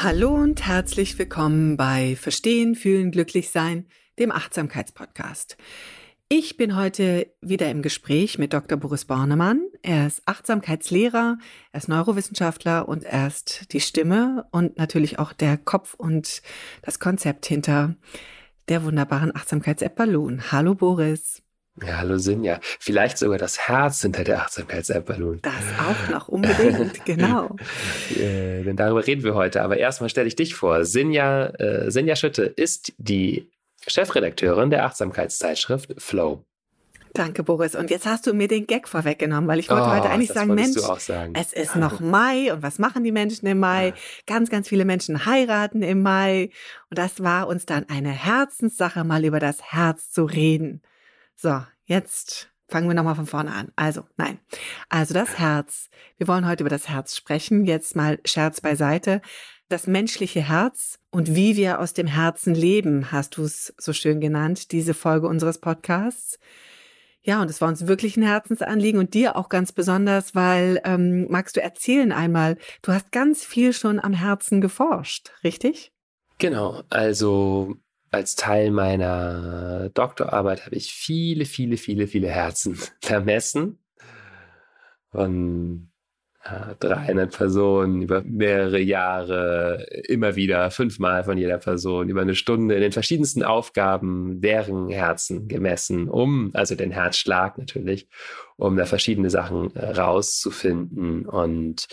Hallo und herzlich willkommen bei Verstehen, Fühlen, Glücklichsein, dem Achtsamkeitspodcast. Ich bin heute wieder im Gespräch mit Dr. Boris Bornemann. Er ist Achtsamkeitslehrer, er ist Neurowissenschaftler und er ist die Stimme und natürlich auch der Kopf und das Konzept hinter der wunderbaren Achtsamkeits-App Balloon. Hallo Boris. Ja, hallo Sinja. Vielleicht sogar das Herz hinter der Achtsamkeits-App Balloon. Das auch noch unbedingt, genau. äh, denn darüber reden wir heute. Aber erstmal stelle ich dich vor. Sinja, äh, Sinja Schütte ist die Chefredakteurin der Achtsamkeitszeitschrift Flow. Danke, Boris. Und jetzt hast du mir den Gag vorweggenommen, weil ich wollte oh, heute eigentlich sagen, Mensch, sagen. es ist noch Mai und was machen die Menschen im Mai? Ja. Ganz, ganz viele Menschen heiraten im Mai. Und das war uns dann eine Herzenssache, mal über das Herz zu reden. So, jetzt fangen wir nochmal von vorne an. Also, nein. Also das Herz. Wir wollen heute über das Herz sprechen. Jetzt mal Scherz beiseite. Das menschliche Herz und wie wir aus dem Herzen leben, hast du es so schön genannt, diese Folge unseres Podcasts. Ja, und es war uns wirklich ein Herzensanliegen und dir auch ganz besonders, weil, ähm, magst du erzählen einmal, du hast ganz viel schon am Herzen geforscht, richtig? Genau, also als Teil meiner Doktorarbeit habe ich viele, viele, viele, viele Herzen vermessen. Von äh, 300 Personen über mehrere Jahre, immer wieder fünfmal von jeder Person, über eine Stunde in den verschiedensten Aufgaben deren Herzen gemessen, um, also den Herzschlag natürlich, um da verschiedene Sachen äh, rauszufinden. Und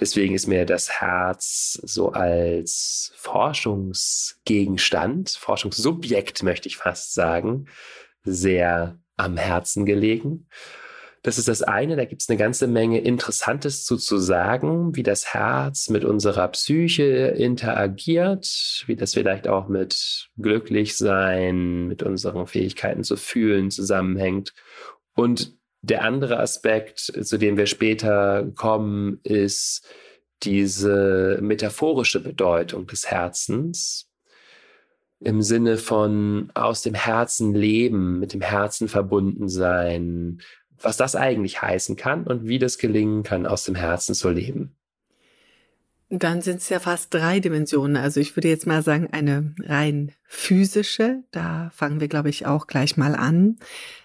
Deswegen ist mir das Herz so als Forschungsgegenstand, Forschungssubjekt möchte ich fast sagen, sehr am Herzen gelegen. Das ist das eine, da gibt es eine ganze Menge Interessantes zu, zu sagen, wie das Herz mit unserer Psyche interagiert, wie das vielleicht auch mit Glücklichsein, mit unseren Fähigkeiten zu fühlen zusammenhängt. Und der andere Aspekt, zu dem wir später kommen, ist diese metaphorische Bedeutung des Herzens im Sinne von aus dem Herzen leben, mit dem Herzen verbunden sein, was das eigentlich heißen kann und wie das gelingen kann, aus dem Herzen zu leben. Dann sind es ja fast drei Dimensionen. Also ich würde jetzt mal sagen, eine rein physische, da fangen wir, glaube ich, auch gleich mal an.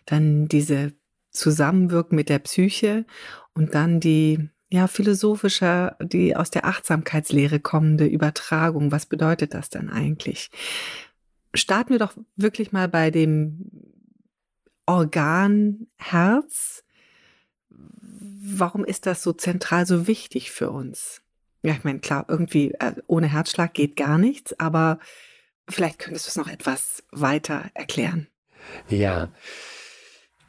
Dann diese Zusammenwirken mit der Psyche und dann die ja philosophische, die aus der Achtsamkeitslehre kommende Übertragung. Was bedeutet das dann eigentlich? Starten wir doch wirklich mal bei dem Organ Herz. Warum ist das so zentral, so wichtig für uns? Ja, ich meine, klar, irgendwie äh, ohne Herzschlag geht gar nichts, aber vielleicht könntest du es noch etwas weiter erklären. Ja,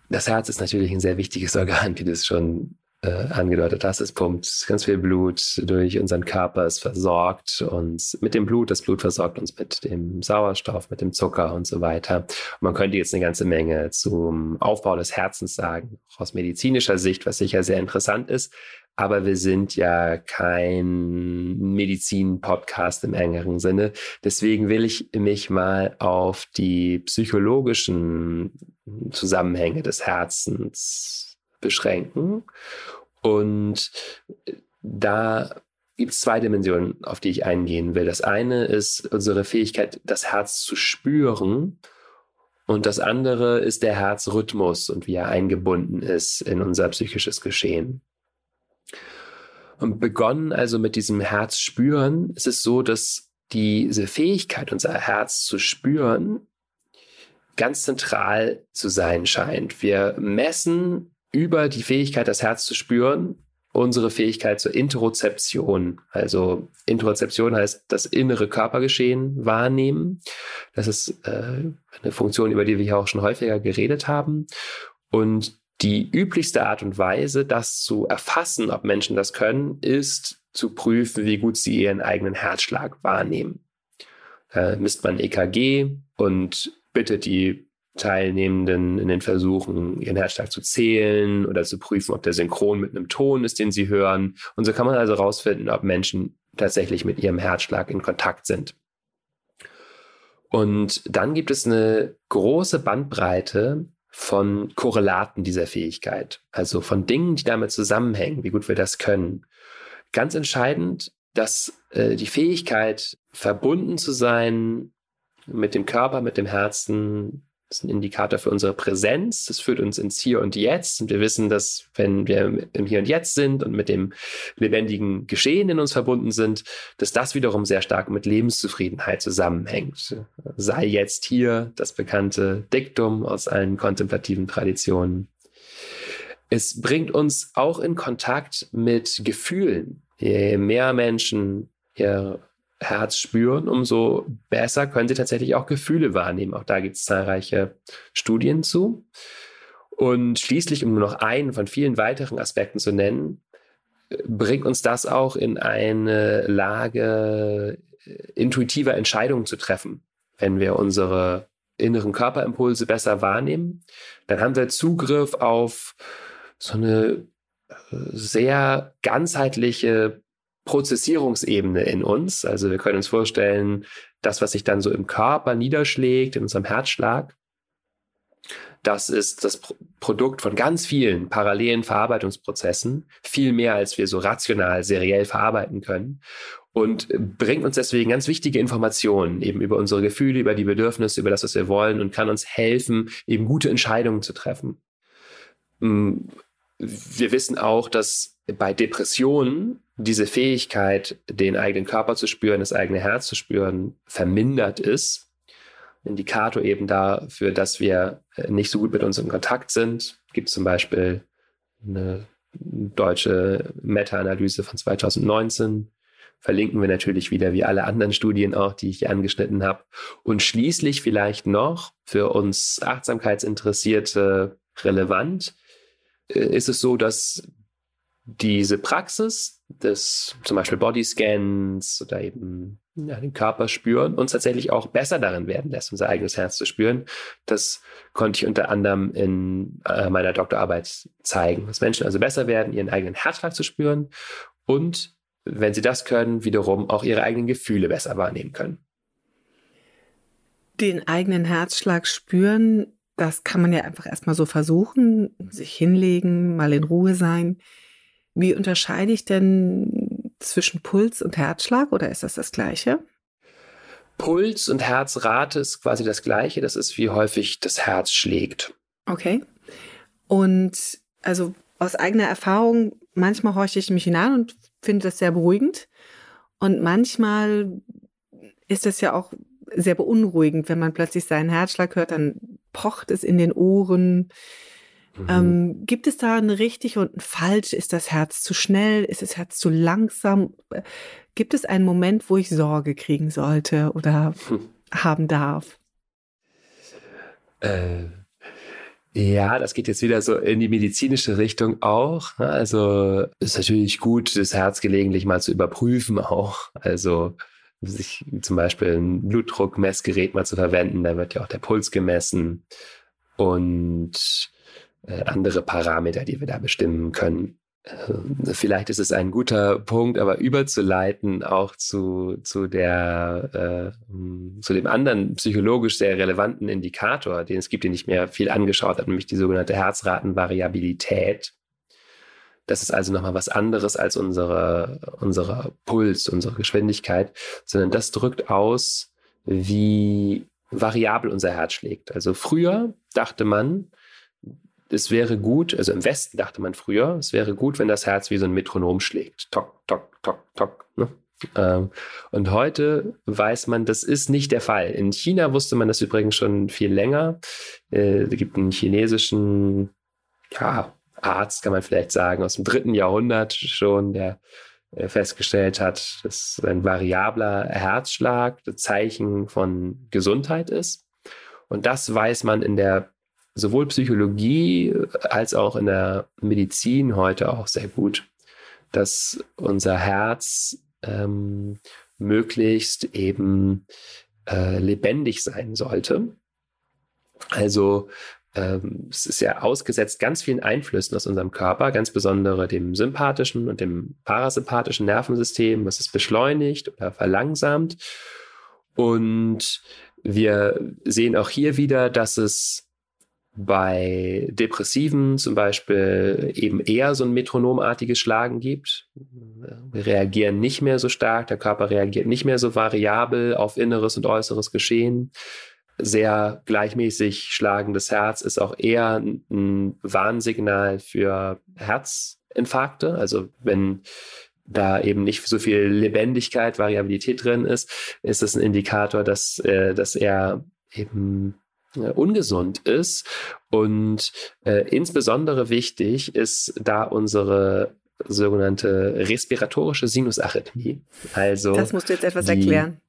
das Herz ist natürlich ein sehr wichtiges Organ, wie du es schon äh, angedeutet hast. Es pumpt ganz viel Blut durch unseren Körper, es versorgt uns mit dem Blut. Das Blut versorgt uns mit dem Sauerstoff, mit dem Zucker und so weiter. Und man könnte jetzt eine ganze Menge zum Aufbau des Herzens sagen, auch aus medizinischer Sicht, was sicher sehr interessant ist. Aber wir sind ja kein Medizin-Podcast im engeren Sinne. Deswegen will ich mich mal auf die psychologischen Zusammenhänge des Herzens beschränken. Und da gibt es zwei Dimensionen, auf die ich eingehen will. Das eine ist unsere Fähigkeit, das Herz zu spüren. Und das andere ist der Herzrhythmus und wie er eingebunden ist in unser psychisches Geschehen. Und begonnen also mit diesem Herz spüren, es so, dass diese Fähigkeit, unser Herz zu spüren, ganz zentral zu sein scheint. Wir messen über die Fähigkeit, das Herz zu spüren, unsere Fähigkeit zur Interozeption. Also Interozeption heißt das innere Körpergeschehen wahrnehmen. Das ist äh, eine Funktion, über die wir hier auch schon häufiger geredet haben. Und die üblichste Art und Weise, das zu erfassen, ob Menschen das können, ist zu prüfen, wie gut sie ihren eigenen Herzschlag wahrnehmen. Da misst man EKG und bittet die Teilnehmenden in den Versuchen, ihren Herzschlag zu zählen oder zu prüfen, ob der synchron mit einem Ton ist, den sie hören. Und so kann man also herausfinden, ob Menschen tatsächlich mit ihrem Herzschlag in Kontakt sind. Und dann gibt es eine große Bandbreite von Korrelaten dieser Fähigkeit, also von Dingen, die damit zusammenhängen, wie gut wir das können. Ganz entscheidend, dass äh, die Fähigkeit, verbunden zu sein mit dem Körper, mit dem Herzen, das ist ein Indikator für unsere Präsenz. Das führt uns ins Hier und Jetzt. Und wir wissen, dass wenn wir im Hier und Jetzt sind und mit dem lebendigen Geschehen in uns verbunden sind, dass das wiederum sehr stark mit Lebenszufriedenheit zusammenhängt. Sei jetzt hier das bekannte Diktum aus allen kontemplativen Traditionen. Es bringt uns auch in Kontakt mit Gefühlen. Je mehr Menschen ihr Herz spüren, umso besser können sie tatsächlich auch Gefühle wahrnehmen. Auch da gibt es zahlreiche Studien zu. Und schließlich, um nur noch einen von vielen weiteren Aspekten zu nennen, bringt uns das auch in eine Lage äh, intuitiver Entscheidungen zu treffen. Wenn wir unsere inneren Körperimpulse besser wahrnehmen, dann haben wir Zugriff auf so eine äh, sehr ganzheitliche Prozessierungsebene in uns. Also wir können uns vorstellen, das, was sich dann so im Körper niederschlägt, in unserem Herzschlag, das ist das Produkt von ganz vielen parallelen Verarbeitungsprozessen, viel mehr als wir so rational, seriell verarbeiten können und bringt uns deswegen ganz wichtige Informationen eben über unsere Gefühle, über die Bedürfnisse, über das, was wir wollen und kann uns helfen, eben gute Entscheidungen zu treffen. Hm, wir wissen auch, dass bei Depressionen diese Fähigkeit, den eigenen Körper zu spüren, das eigene Herz zu spüren, vermindert ist. Indikator eben dafür, dass wir äh, nicht so gut mit uns in Kontakt sind. Es gibt zum Beispiel eine deutsche Meta-Analyse von 2019. Verlinken wir natürlich wieder wie alle anderen Studien auch, die ich hier angeschnitten habe. Und schließlich vielleicht noch für uns Achtsamkeitsinteressierte relevant äh, ist es so, dass diese Praxis des zum Beispiel Bodyscans oder eben ja, den Körper spüren uns tatsächlich auch besser darin werden lässt, unser eigenes Herz zu spüren. Das konnte ich unter anderem in äh, meiner Doktorarbeit zeigen, dass Menschen also besser werden, ihren eigenen Herzschlag zu spüren und wenn sie das können, wiederum auch ihre eigenen Gefühle besser wahrnehmen können. Den eigenen Herzschlag spüren, das kann man ja einfach erstmal so versuchen, sich hinlegen, mal in Ruhe sein. Wie unterscheide ich denn zwischen Puls und Herzschlag oder ist das das gleiche? Puls und Herzrate ist quasi das gleiche. Das ist, wie häufig das Herz schlägt. Okay. Und also aus eigener Erfahrung, manchmal horche ich mich hinein und finde das sehr beruhigend. Und manchmal ist das ja auch sehr beunruhigend, wenn man plötzlich seinen Herzschlag hört, dann pocht es in den Ohren. Mhm. Ähm, gibt es da ein richtig und ein falsch? Ist das Herz zu schnell? Ist das Herz zu langsam? Gibt es einen Moment, wo ich Sorge kriegen sollte oder hm. haben darf? Äh, ja, das geht jetzt wieder so in die medizinische Richtung auch. Also ist natürlich gut, das Herz gelegentlich mal zu überprüfen auch. Also sich zum Beispiel ein Blutdruckmessgerät mal zu verwenden, da wird ja auch der Puls gemessen und äh, andere Parameter, die wir da bestimmen können. Äh, vielleicht ist es ein guter Punkt, aber überzuleiten auch zu, zu, der, äh, zu dem anderen psychologisch sehr relevanten Indikator, den es gibt, den ich mir viel angeschaut habe, nämlich die sogenannte Herzratenvariabilität. Das ist also nochmal was anderes als unsere, unsere Puls, unsere Geschwindigkeit, sondern das drückt aus, wie variabel unser Herz schlägt. Also früher dachte man, es wäre gut, also im Westen dachte man früher, es wäre gut, wenn das Herz wie so ein Metronom schlägt. Tok, tok, tok, tok. Ne? Ähm, und heute weiß man, das ist nicht der Fall. In China wusste man das übrigens schon viel länger. Äh, es gibt einen chinesischen ja, Arzt, kann man vielleicht sagen, aus dem dritten Jahrhundert schon, der äh, festgestellt hat, dass ein variabler Herzschlag das Zeichen von Gesundheit ist. Und das weiß man in der sowohl Psychologie als auch in der Medizin heute auch sehr gut, dass unser Herz ähm, möglichst eben äh, lebendig sein sollte. Also ähm, es ist ja ausgesetzt ganz vielen Einflüssen aus unserem Körper, ganz besondere dem sympathischen und dem parasympathischen Nervensystem, was es beschleunigt oder verlangsamt. Und wir sehen auch hier wieder, dass es bei Depressiven zum Beispiel eben eher so ein metronomartiges Schlagen gibt. Wir reagieren nicht mehr so stark, der Körper reagiert nicht mehr so variabel auf inneres und äußeres Geschehen. Sehr gleichmäßig schlagendes Herz ist auch eher ein Warnsignal für Herzinfarkte. Also wenn da eben nicht so viel Lebendigkeit, Variabilität drin ist, ist das ein Indikator, dass, äh, dass er eben ungesund ist. Und äh, insbesondere wichtig ist da unsere sogenannte respiratorische Sinusarrhythmie. Also das musst du jetzt etwas die, erklären.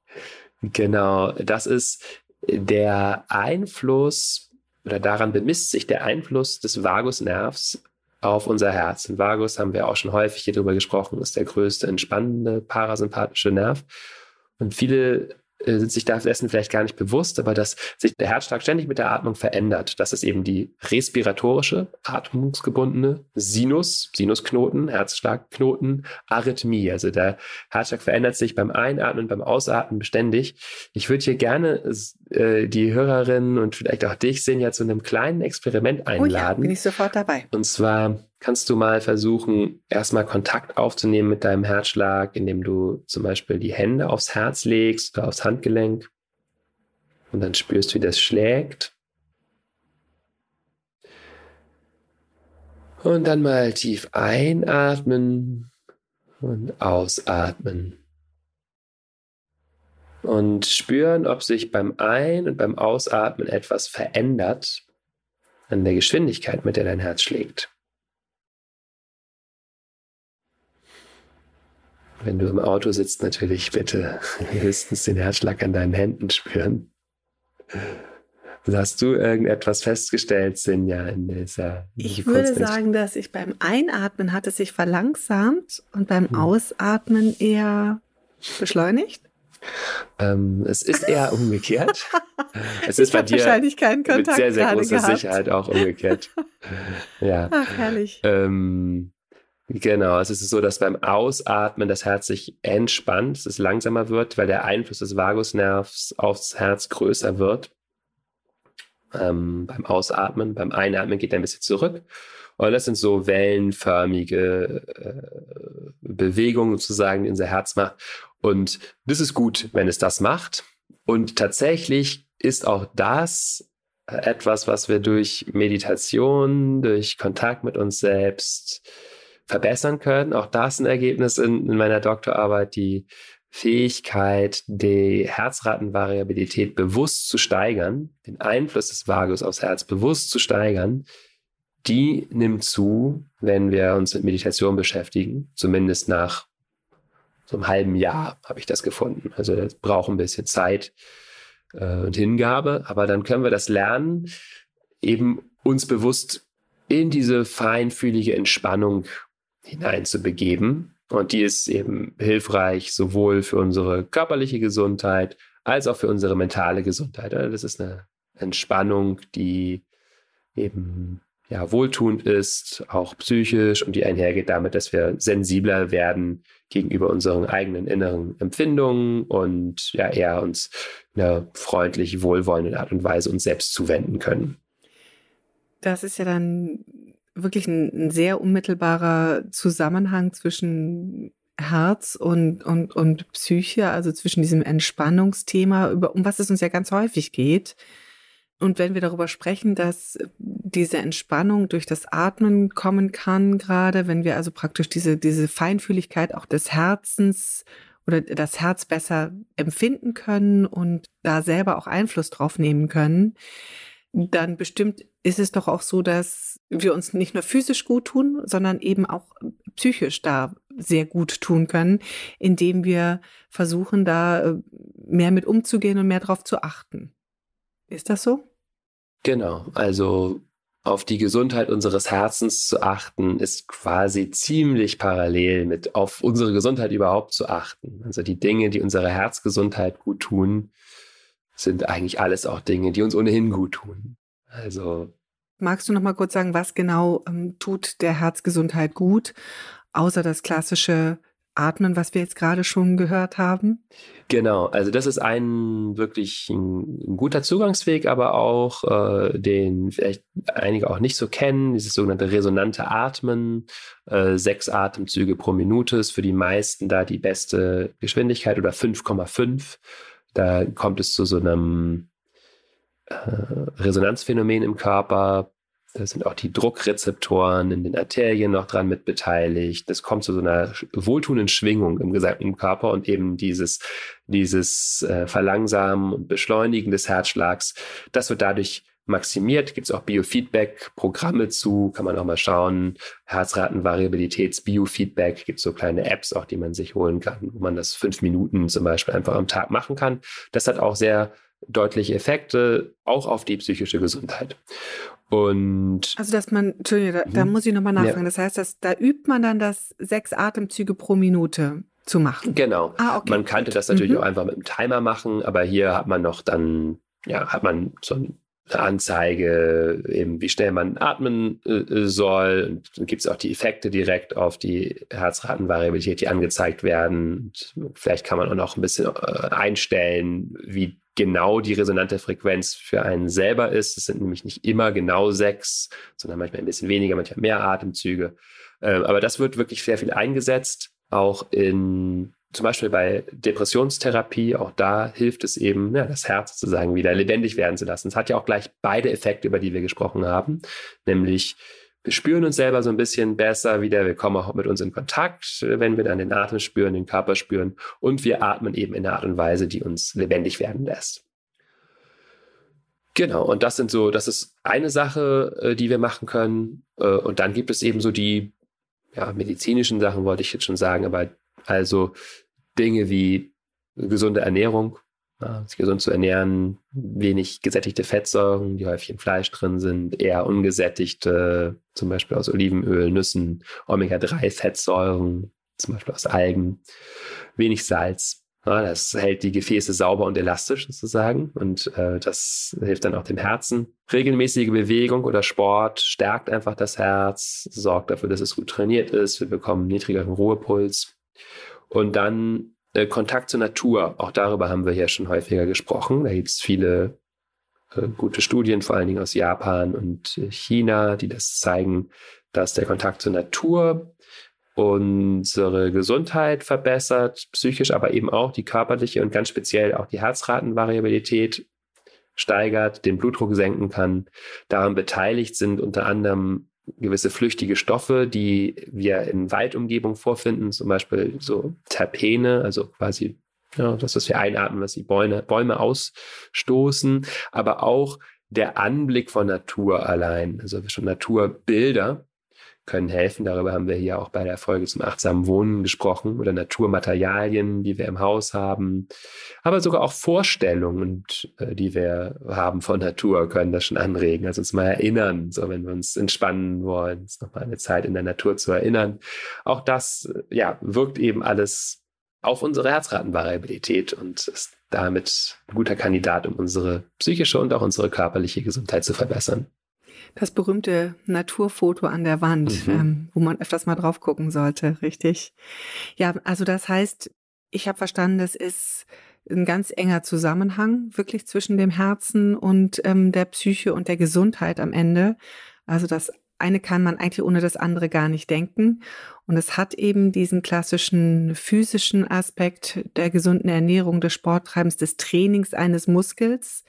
Genau, das ist der Einfluss oder daran bemisst sich der Einfluss des Vagusnervs auf unser Herz. Und Vagus haben wir auch schon häufig hier drüber gesprochen, ist der größte entspannende parasympathische Nerv. Und viele äh, sind sich dessen vielleicht gar nicht bewusst, aber dass sich der Herzschlag ständig mit der Atmung verändert. Das ist eben die respiratorische, atmungsgebundene Sinus, Sinusknoten, Herzschlagknoten, Arrhythmie. Also der Herzschlag verändert sich beim Einatmen, beim Ausatmen beständig. Ich würde hier gerne äh, die Hörerinnen und vielleicht auch dich, sehen ja zu einem kleinen Experiment einladen. Oh ja, bin ich sofort dabei. Und zwar kannst du mal versuchen, erstmal Kontakt aufzunehmen mit deinem Herzschlag, indem du zum Beispiel die Hände aufs Herz legst oder aufs Handgelenk und dann spürst, wie das schlägt. Und dann mal tief einatmen und ausatmen. Und spüren, ob sich beim Ein- und beim Ausatmen etwas verändert an der Geschwindigkeit, mit der dein Herz schlägt. Wenn du im Auto sitzt, natürlich bitte höchstens den Herzschlag an deinen Händen spüren. Hast du irgendetwas festgestellt, Sinja, in dieser? Ich würde sagen, dass ich beim Einatmen hat es sich verlangsamt und beim hm. Ausatmen eher beschleunigt. Ähm, es ist eher umgekehrt. es ist bei dir wahrscheinlich keinen Kontakt mit sehr, sehr großer gehabt. Sicherheit auch umgekehrt. ja. Ach, herrlich. Ähm, Genau, es ist so, dass beim Ausatmen das Herz sich entspannt, es langsamer wird, weil der Einfluss des Vagusnervs aufs Herz größer wird. Ähm, beim Ausatmen, beim Einatmen geht er ein bisschen zurück. Und das sind so wellenförmige äh, Bewegungen sozusagen, die unser Herz macht. Und das ist gut, wenn es das macht. Und tatsächlich ist auch das etwas, was wir durch Meditation, durch Kontakt mit uns selbst, verbessern können. Auch das ein Ergebnis in, in meiner Doktorarbeit, die Fähigkeit, die Herzratenvariabilität bewusst zu steigern, den Einfluss des Vagus aufs Herz bewusst zu steigern, die nimmt zu, wenn wir uns mit Meditation beschäftigen, zumindest nach so einem halben Jahr habe ich das gefunden. Also das braucht ein bisschen Zeit äh, und Hingabe, aber dann können wir das lernen, eben uns bewusst in diese feinfühlige Entspannung hineinzubegeben. Und die ist eben hilfreich sowohl für unsere körperliche Gesundheit als auch für unsere mentale Gesundheit. Das ist eine Entspannung, die eben ja, wohltuend ist, auch psychisch und die einhergeht damit, dass wir sensibler werden gegenüber unseren eigenen inneren Empfindungen und ja eher uns in einer freundlich wohlwollenden Art und Weise uns selbst zuwenden können. Das ist ja dann wirklich ein, ein sehr unmittelbarer Zusammenhang zwischen Herz und, und, und Psyche, also zwischen diesem Entspannungsthema, über, um was es uns ja ganz häufig geht. Und wenn wir darüber sprechen, dass diese Entspannung durch das Atmen kommen kann, gerade wenn wir also praktisch diese, diese Feinfühligkeit auch des Herzens oder das Herz besser empfinden können und da selber auch Einfluss drauf nehmen können, dann bestimmt ist es doch auch so, dass wir uns nicht nur physisch gut tun, sondern eben auch psychisch da sehr gut tun können, indem wir versuchen, da äh, mehr mit umzugehen und mehr darauf zu achten. Ist das so? Genau, also auf die Gesundheit unseres Herzens zu achten, ist quasi ziemlich parallel mit auf unsere Gesundheit überhaupt zu achten. Also die Dinge, die unsere Herzgesundheit gut tun, sind eigentlich alles auch Dinge, die uns ohnehin gut tun. Also Magst du noch mal kurz sagen, was genau ähm, tut der Herzgesundheit gut, außer das klassische Atmen, was wir jetzt gerade schon gehört haben? Genau, also das ist ein wirklich ein, guter Zugangsweg, aber auch äh, den vielleicht einige auch nicht so kennen, dieses sogenannte resonante Atmen. Äh, sechs Atemzüge pro Minute ist für die meisten da die beste Geschwindigkeit oder 5,5. Da kommt es zu so einem Resonanzphänomen im Körper. Da sind auch die Druckrezeptoren in den Arterien noch dran mit beteiligt. Es kommt zu so einer wohltuenden Schwingung im gesamten Körper und eben dieses, dieses äh, Verlangsamen und Beschleunigen des Herzschlags, das wird dadurch maximiert. Gibt es auch Biofeedback-Programme zu, kann man auch mal schauen. Herzratenvariabilitäts-Biofeedback, gibt es so kleine Apps auch, die man sich holen kann, wo man das fünf Minuten zum Beispiel einfach am Tag machen kann. Das hat auch sehr deutliche Effekte, auch auf die psychische Gesundheit. Und also, dass man, Entschuldigung, da, da mhm. muss ich nochmal nachfragen. Ja. Das heißt, dass da übt man dann das sechs Atemzüge pro Minute zu machen. Genau. Ah, okay. Man könnte das natürlich mhm. auch einfach mit einem Timer machen, aber hier hat man noch dann, ja, hat man so eine Anzeige, eben wie schnell man atmen äh, soll. Und dann gibt es auch die Effekte direkt auf die Herzratenvariabilität, die angezeigt werden. Und vielleicht kann man auch noch ein bisschen äh, einstellen, wie genau die resonante Frequenz für einen selber ist. Es sind nämlich nicht immer genau sechs, sondern manchmal ein bisschen weniger, manchmal mehr Atemzüge. Ähm, aber das wird wirklich sehr viel eingesetzt, auch in zum Beispiel bei Depressionstherapie, auch da hilft es eben, ja, das Herz sozusagen wieder lebendig werden zu lassen. Es hat ja auch gleich beide Effekte, über die wir gesprochen haben, nämlich wir spüren uns selber so ein bisschen besser wieder. Wir kommen auch mit uns in Kontakt, wenn wir dann den Atem spüren, den Körper spüren. Und wir atmen eben in einer Art und Weise, die uns lebendig werden lässt. Genau, und das sind so, das ist eine Sache, äh, die wir machen können. Äh, und dann gibt es eben so die ja, medizinischen Sachen, wollte ich jetzt schon sagen, aber also Dinge wie gesunde Ernährung, sich gesund zu ernähren, wenig gesättigte Fettsäuren, die häufig im Fleisch drin sind, eher ungesättigte, zum Beispiel aus Olivenöl, Nüssen, Omega-3-Fettsäuren, zum Beispiel aus Algen, wenig Salz. Das hält die Gefäße sauber und elastisch sozusagen und äh, das hilft dann auch dem Herzen. Regelmäßige Bewegung oder Sport stärkt einfach das Herz, sorgt dafür, dass es gut trainiert ist. Wir bekommen niedrigeren Ruhepuls. Und dann äh, Kontakt zur Natur, auch darüber haben wir ja schon häufiger gesprochen. Da gibt es viele äh, gute Studien, vor allen Dingen aus Japan und äh, China, die das zeigen, dass der Kontakt zur Natur unsere Gesundheit verbessert, psychisch, aber eben auch die körperliche und ganz speziell auch die Herzratenvariabilität steigert, den Blutdruck senken kann. Daran beteiligt sind unter anderem gewisse flüchtige Stoffe, die wir in Waldumgebung vorfinden, zum Beispiel so Terpene, also quasi ja, das, was wir einatmen, was die Bäume, Bäume ausstoßen, aber auch der Anblick von Natur allein, also schon Naturbilder, können helfen. Darüber haben wir hier auch bei der Folge zum achtsamen Wohnen gesprochen oder Naturmaterialien, die wir im Haus haben. Aber sogar auch Vorstellungen, äh, die wir haben von Natur, können das schon anregen. Also uns mal erinnern, so wenn wir uns entspannen wollen, uns nochmal eine Zeit in der Natur zu erinnern. Auch das, äh, ja, wirkt eben alles auf unsere Herzratenvariabilität und ist damit ein guter Kandidat, um unsere psychische und auch unsere körperliche Gesundheit zu verbessern das berühmte Naturfoto an der Wand, mhm. ähm, wo man öfters mal drauf gucken sollte, richtig? Ja, also das heißt, ich habe verstanden, das ist ein ganz enger Zusammenhang wirklich zwischen dem Herzen und ähm, der Psyche und der Gesundheit am Ende. Also das eine kann man eigentlich ohne das andere gar nicht denken. Und es hat eben diesen klassischen physischen Aspekt der gesunden Ernährung, des Sporttreibens, des Trainings eines Muskels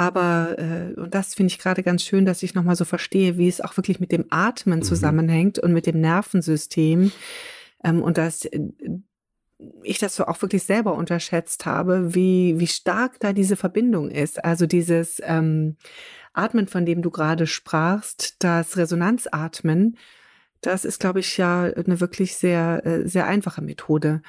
Aber, äh, und das finde ich gerade ganz schön, dass ich nochmal so verstehe, wie es auch wirklich mit dem Atmen mhm. zusammenhängt und mit dem Nervensystem. Ähm, und dass äh, ich das so auch wirklich selber unterschätzt habe, wie, wie stark da diese Verbindung ist. Also dieses ähm, Atmen, von dem du gerade sprachst, das Resonanzatmen, das ist, glaube ich, ja eine wirklich sehr, äh, sehr einfache Methode,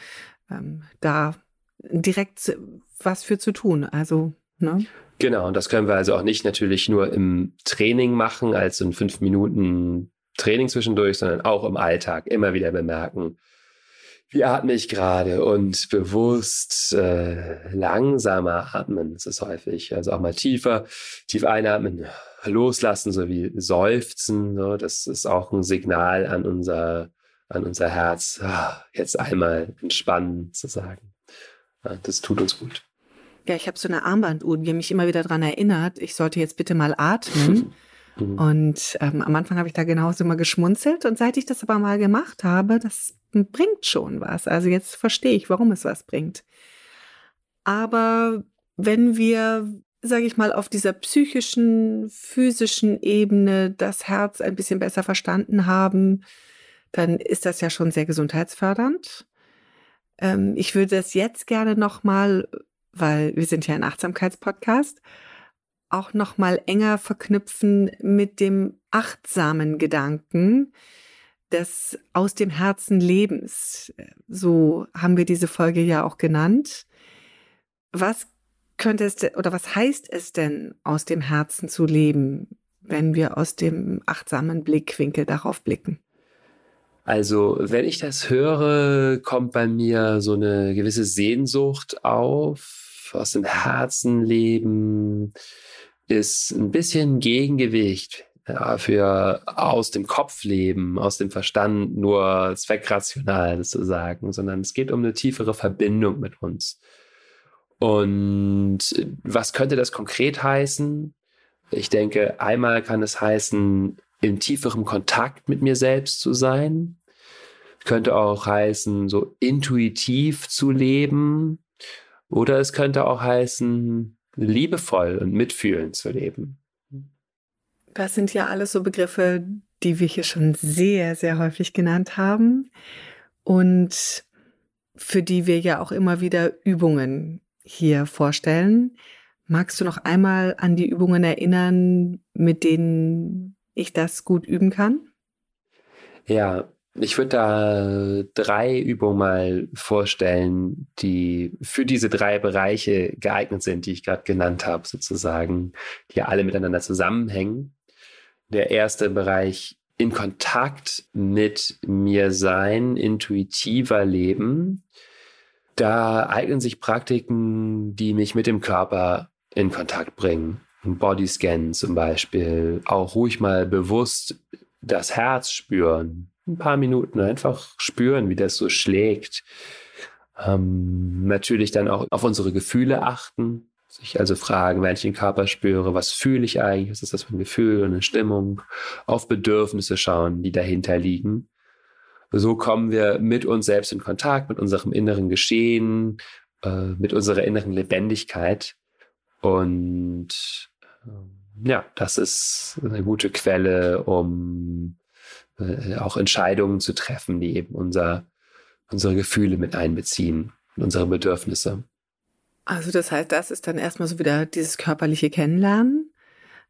ähm, da direkt was für zu tun. Also, ne? Genau, und das können wir also auch nicht natürlich nur im Training machen, als in fünf Minuten Training zwischendurch, sondern auch im Alltag immer wieder bemerken, wie atme ich gerade und bewusst äh, langsamer atmen. Das ist häufig. Also auch mal tiefer, tief einatmen, loslassen, so wie seufzen. So. Das ist auch ein Signal an unser, an unser Herz. Ah, jetzt einmal entspannen zu sagen. Ja, das tut uns gut. Ja, ich habe so eine Armbanduhr, die mich immer wieder daran erinnert, ich sollte jetzt bitte mal atmen. Und ähm, am Anfang habe ich da genauso immer geschmunzelt und seit ich das aber mal gemacht habe, das bringt schon was. Also jetzt verstehe ich, warum es was bringt. Aber wenn wir, sage ich mal, auf dieser psychischen, physischen Ebene das Herz ein bisschen besser verstanden haben, dann ist das ja schon sehr gesundheitsfördernd. Ähm, ich würde das jetzt gerne nochmal, weil wir sind ja ein Achtsamkeitspodcast, auch noch mal enger verknüpfen mit dem achtsamen Gedanken des aus dem Herzen Lebens. So haben wir diese Folge ja auch genannt. Was könnte es oder was heißt es denn aus dem Herzen zu leben, wenn wir aus dem achtsamen Blickwinkel darauf blicken? Also, wenn ich das höre, kommt bei mir so eine gewisse Sehnsucht auf, aus dem Herzen leben, ist ein bisschen Gegengewicht ja, für aus dem Kopf leben, aus dem Verstand nur zweckrational sozusagen, sondern es geht um eine tiefere Verbindung mit uns. Und was könnte das konkret heißen? Ich denke, einmal kann es heißen, in tieferem Kontakt mit mir selbst zu sein. Könnte auch heißen, so intuitiv zu leben. Oder es könnte auch heißen, liebevoll und mitfühlend zu leben. Das sind ja alles so Begriffe, die wir hier schon sehr, sehr häufig genannt haben und für die wir ja auch immer wieder Übungen hier vorstellen. Magst du noch einmal an die Übungen erinnern, mit denen ich das gut üben kann? Ja, ich würde da drei Übungen mal vorstellen, die für diese drei Bereiche geeignet sind, die ich gerade genannt habe, sozusagen, die alle miteinander zusammenhängen. Der erste Bereich in Kontakt mit mir sein, intuitiver leben. Da eignen sich Praktiken, die mich mit dem Körper in Kontakt bringen. Bodyscan zum Beispiel, auch ruhig mal bewusst das Herz spüren, ein paar Minuten einfach spüren, wie das so schlägt. Ähm, natürlich dann auch auf unsere Gefühle achten, sich also fragen, wenn ich den Körper spüre, was fühle ich eigentlich, was ist das für ein Gefühl eine Stimmung, auf Bedürfnisse schauen, die dahinter liegen. So kommen wir mit uns selbst in Kontakt, mit unserem inneren Geschehen, äh, mit unserer inneren Lebendigkeit. Und äh, ja, das ist eine gute Quelle, um äh, auch Entscheidungen zu treffen, die eben unser, unsere Gefühle mit einbeziehen, unsere Bedürfnisse. Also das heißt, das ist dann erstmal so wieder dieses körperliche Kennenlernen,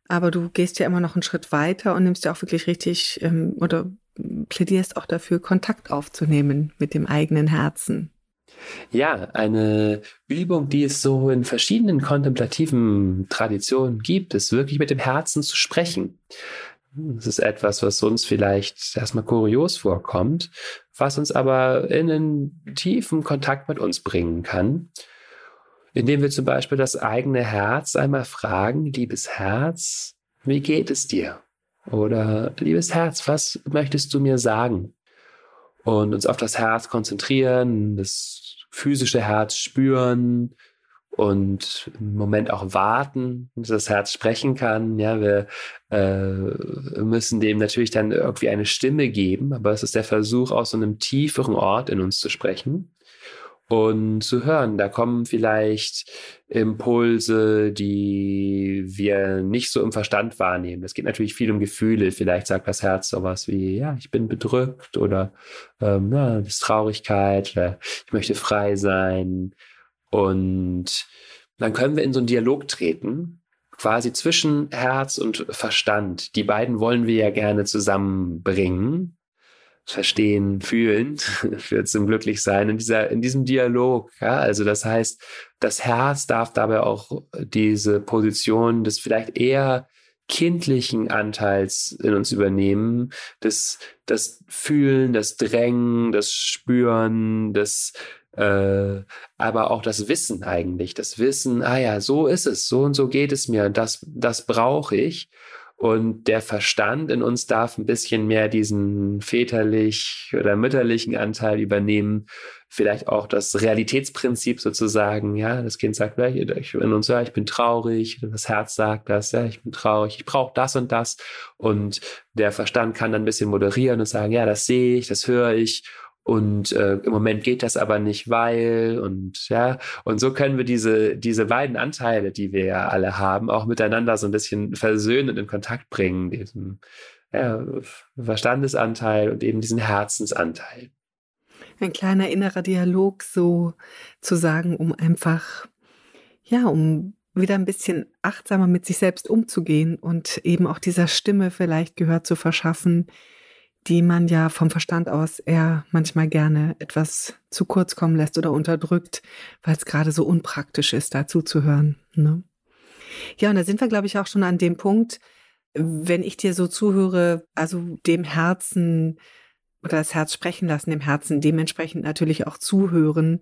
aber du gehst ja immer noch einen Schritt weiter und nimmst ja auch wirklich richtig ähm, oder plädierst auch dafür, Kontakt aufzunehmen mit dem eigenen Herzen. Ja, eine Übung, die es so in verschiedenen kontemplativen Traditionen gibt, ist wirklich mit dem Herzen zu sprechen. Das ist etwas, was uns vielleicht erstmal kurios vorkommt, was uns aber in einen tiefen Kontakt mit uns bringen kann, indem wir zum Beispiel das eigene Herz einmal fragen, liebes Herz, wie geht es dir? Oder liebes Herz, was möchtest du mir sagen? Und uns auf das Herz konzentrieren, das physische Herz spüren, und im Moment auch warten, dass das Herz sprechen kann. Ja, wir äh, müssen dem natürlich dann irgendwie eine Stimme geben, aber es ist der Versuch, aus so einem tieferen Ort in uns zu sprechen. und zu hören. Da kommen vielleicht Impulse, die wir nicht so im Verstand wahrnehmen. Es geht natürlich viel um Gefühle. Vielleicht sagt das Herz sowas wie, ja, ich bin bedrückt oder ähm, ja, das ist Traurigkeit oder ich möchte frei sein. Und dann können wir in so einen Dialog treten, quasi zwischen Herz und Verstand. Die beiden wollen wir ja gerne zusammenbringen verstehen, fühlen, für zum Glücklichsein in dieser, in diesem Dialog. Ja, also das heißt, das Herz darf dabei auch diese Position des vielleicht eher kindlichen Anteils in uns übernehmen, das, das Fühlen, das Drängen, das Spüren, das äh, aber auch das Wissen eigentlich, das Wissen, ah ja, so ist es, so und so geht es mir, das, das brauche ich. Und der Verstand in uns darf ein bisschen mehr diesen väterlich oder mütterlichen Anteil übernehmen. Vielleicht auch das Realitätsprinzip sozusagen. Ja, das Kind sagt vielleicht in uns, ja, ich bin traurig. Das Herz sagt das, ja, ich bin traurig. Ich brauche das und das. Und der Verstand kann dann ein bisschen moderieren und sagen, ja, das sehe ich, das höre ich. Und äh, im Moment geht das aber nicht, weil und ja, und so können wir diese, diese beiden Anteile, die wir ja alle haben, auch miteinander so ein bisschen versöhnen und in Kontakt bringen, diesen ja, Verstandesanteil und eben diesen Herzensanteil. Ein kleiner innerer Dialog so zu sagen, um einfach, ja, um wieder ein bisschen achtsamer mit sich selbst umzugehen und eben auch dieser Stimme vielleicht Gehör zu verschaffen, die man ja vom Verstand aus eher manchmal gerne etwas zu kurz kommen lässt oder unterdrückt, weil es gerade so unpraktisch ist, dazu zu hören. Ne? Ja, und da sind wir, glaube ich, auch schon an dem Punkt, wenn ich dir so zuhöre, also dem Herzen oder das Herz sprechen lassen, dem Herzen dementsprechend natürlich auch zuhören,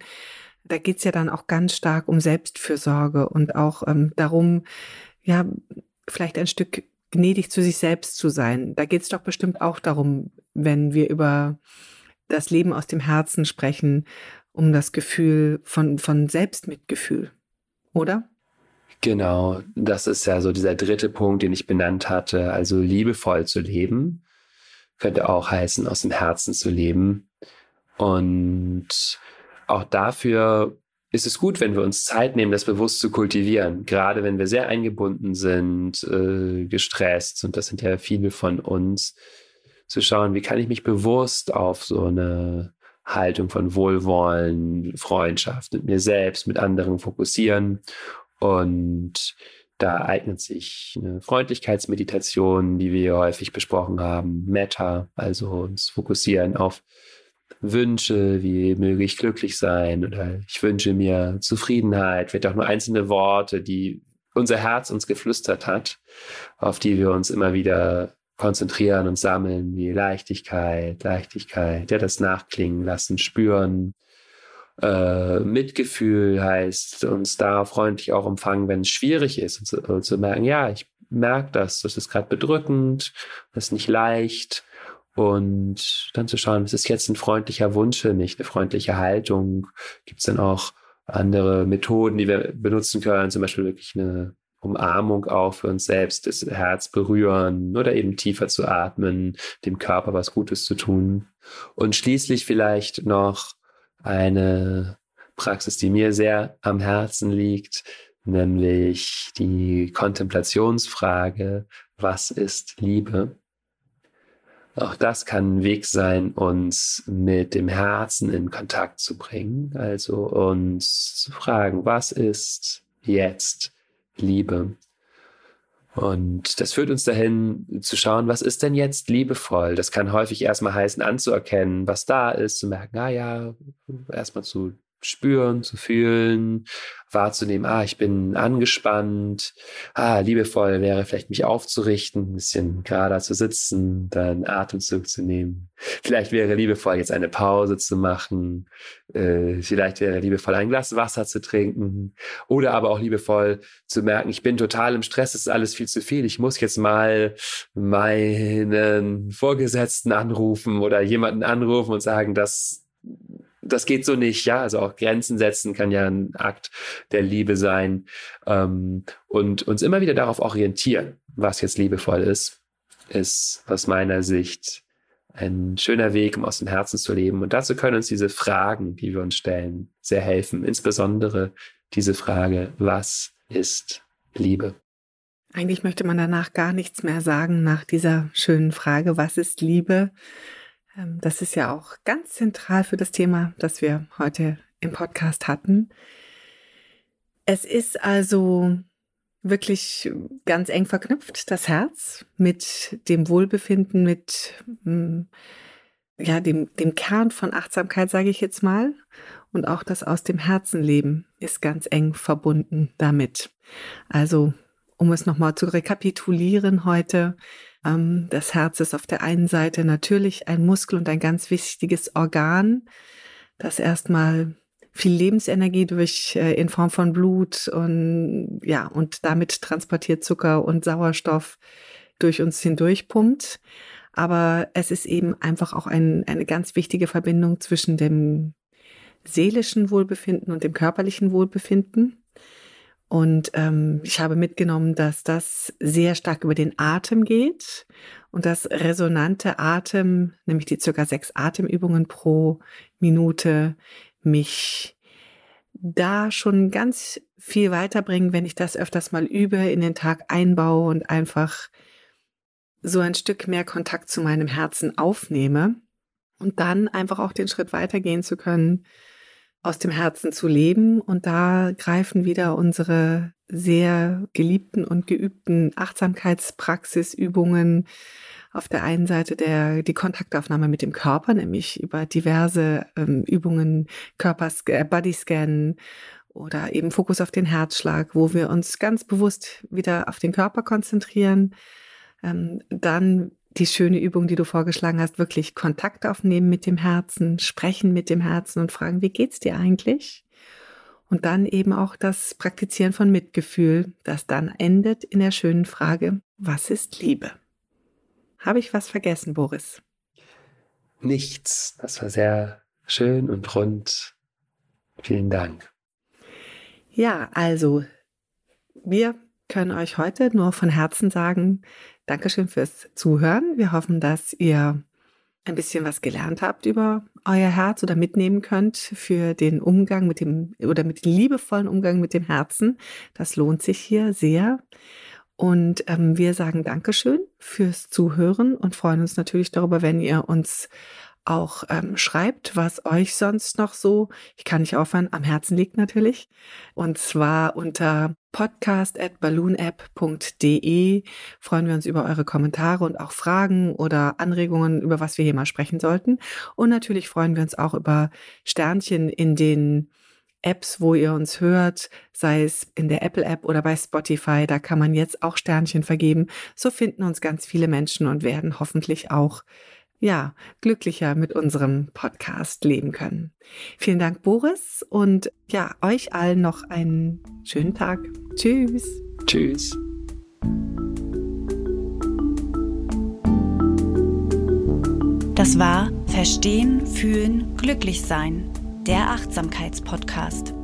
da geht's ja dann auch ganz stark um Selbstfürsorge und auch ähm, darum, ja, vielleicht ein Stück gnädig zu sich selbst zu sein. Da geht es doch bestimmt auch darum, wenn wir über das Leben aus dem Herzen sprechen, um das Gefühl von, von Selbstmitgefühl, oder? Genau, das ist ja so dieser dritte Punkt, den ich benannt hatte. Also liebevoll zu leben, könnte auch heißen, aus dem Herzen zu leben. Und auch dafür ist es gut, wenn wir uns Zeit nehmen, das bewusst zu kultivieren. Gerade wenn wir sehr eingebunden sind, äh, gestresst, und das sind ja viele von uns, zu schauen, wie kann ich mich bewusst auf so eine Haltung von Wohlwollen, Freundschaft mit mir selbst, mit anderen fokussieren. Und da eignet sich eine Freundlichkeitsmeditation, die wir häufig besprochen haben, Meta, also uns fokussieren auf Wünsche, wie möge ich glücklich sein oder ich wünsche mir Zufriedenheit, vielleicht auch nur einzelne Worte, die unser Herz uns geflüstert hat, auf die wir uns immer wieder konzentrieren und sammeln, wie Leichtigkeit, Leichtigkeit, ja, das Nachklingen lassen, spüren. Äh, Mitgefühl heißt uns da freundlich auch empfangen, wenn es schwierig ist und zu, und zu merken, ja, ich merke das, das ist gerade bedrückend, das ist nicht leicht und dann zu schauen, ist jetzt ein freundlicher Wunsch für mich, eine freundliche Haltung? Gibt es dann auch andere Methoden, die wir benutzen können, zum Beispiel wirklich eine Umarmung auch für uns selbst, das Herz berühren oder eben tiefer zu atmen, dem Körper was Gutes zu tun. Und schließlich vielleicht noch eine Praxis, die mir sehr am Herzen liegt, nämlich die Kontemplationsfrage, was ist Liebe? Auch das kann ein Weg sein, uns mit dem Herzen in Kontakt zu bringen. Also uns zu fragen, was ist jetzt Liebe? Und das führt uns dahin zu schauen, was ist denn jetzt liebevoll? Das kann häufig erstmal heißen, anzuerkennen, was da ist, zu merken, ah ja, erstmal zu spüren, zu fühlen, wahrzunehmen, ah, ich bin angespannt, ah, liebevoll wäre vielleicht mich aufzurichten, ein bisschen gerader zu sitzen, dann Atemzug zu nehmen. Vielleicht wäre liebevoll jetzt eine Pause zu machen, äh, vielleicht wäre liebevoll ein Glas Wasser zu trinken. Oder aber auch liebevoll zu merken, ich bin total im Stress, es ist alles viel zu viel, ich muss jetzt mal meinen Vorgesetzten anrufen oder jemanden anrufen und sagen, dass das geht so nicht, ja. Also auch Grenzen setzen kann ja ein Akt der Liebe sein. Ähm, und uns immer wieder darauf orientieren, was jetzt liebevoll ist, ist aus meiner Sicht ein schöner Weg, um aus dem Herzen zu leben. Und dazu können uns diese Fragen, die wir uns stellen, sehr helfen. Insbesondere diese Frage, was ist Liebe? Eigentlich möchte man danach gar nichts mehr sagen nach dieser schönen Frage, was ist Liebe? Ähm, das ist ja auch ganz zentral für das Thema, das wir heute im Podcast hatten. Es ist also wirklich ganz eng verknüpft, das Herz, mit dem Wohlbefinden, mit mm, ja, dem, dem Kern von Achtsamkeit, sage ich jetzt mal. Und auch das aus dem Herzen leben ist ganz eng verbunden damit. Also, um es nochmal zu rekapitulieren heute, ähm, das Herz ist auf der einen Seite natürlich ein Muskel und ein ganz wichtiges Organ, das erstmal viel Lebensenergie durch äh, in Form von Blut und ja und damit transportiert Zucker und Sauerstoff durch uns hindurch pumpt. Aber es ist eben einfach auch ein, eine ganz wichtige Verbindung zwischen dem seelischen Wohlbefinden und dem körperlichen Wohlbefinden. Und ähm, ich habe mitgenommen, dass das sehr stark über den Atem geht. Und das resonante Atem, nämlich die circa sechs Atemübungen pro Minute, mich da schon ganz viel weiterbringen, wenn ich das öfters mal übe, in den Tag einbaue und einfach so ein Stück mehr Kontakt zu meinem Herzen aufnehme. Und dann einfach auch den Schritt weitergehen zu können, aus dem Herzen zu leben. Und da greifen wieder unsere sehr geliebten und geübten Achtsamkeitspraxisübungen auf der einen Seite der, die Kontaktaufnahme mit dem Körper, nämlich über diverse ähm, Übungen, Körpers, äh, Bodyscan oder eben Fokus auf den Herzschlag, wo wir uns ganz bewusst wieder auf den Körper konzentrieren. Ähm, dann die schöne Übung, die du vorgeschlagen hast, wirklich Kontakt aufnehmen mit dem Herzen, sprechen mit dem Herzen und fragen, wie geht's dir eigentlich? Und dann eben auch das Praktizieren von Mitgefühl, das dann endet in der schönen Frage, was ist Liebe? Habe ich was vergessen, Boris? Nichts. Das war sehr schön und rund. Vielen Dank. Ja, also wir können euch heute nur von Herzen sagen, Dankeschön fürs Zuhören. Wir hoffen, dass ihr ein bisschen was gelernt habt über euer Herz oder mitnehmen könnt für den Umgang mit dem oder mit dem liebevollen Umgang mit dem Herzen. Das lohnt sich hier sehr. Und ähm, wir sagen Dankeschön fürs Zuhören und freuen uns natürlich darüber, wenn ihr uns auch ähm, schreibt, was euch sonst noch so, ich kann nicht aufhören, am Herzen liegt natürlich. Und zwar unter podcast at balloonapp.de freuen wir uns über eure Kommentare und auch Fragen oder Anregungen, über was wir hier mal sprechen sollten. Und natürlich freuen wir uns auch über Sternchen in den Apps, wo ihr uns hört, sei es in der Apple App oder bei Spotify, da kann man jetzt auch Sternchen vergeben. So finden uns ganz viele Menschen und werden hoffentlich auch ja, glücklicher mit unserem Podcast leben können. Vielen Dank, Boris, und ja, euch allen noch einen schönen Tag. Tschüss. Tschüss. Das war Verstehen, Fühlen, Glücklich Sein der Achtsamkeitspodcast.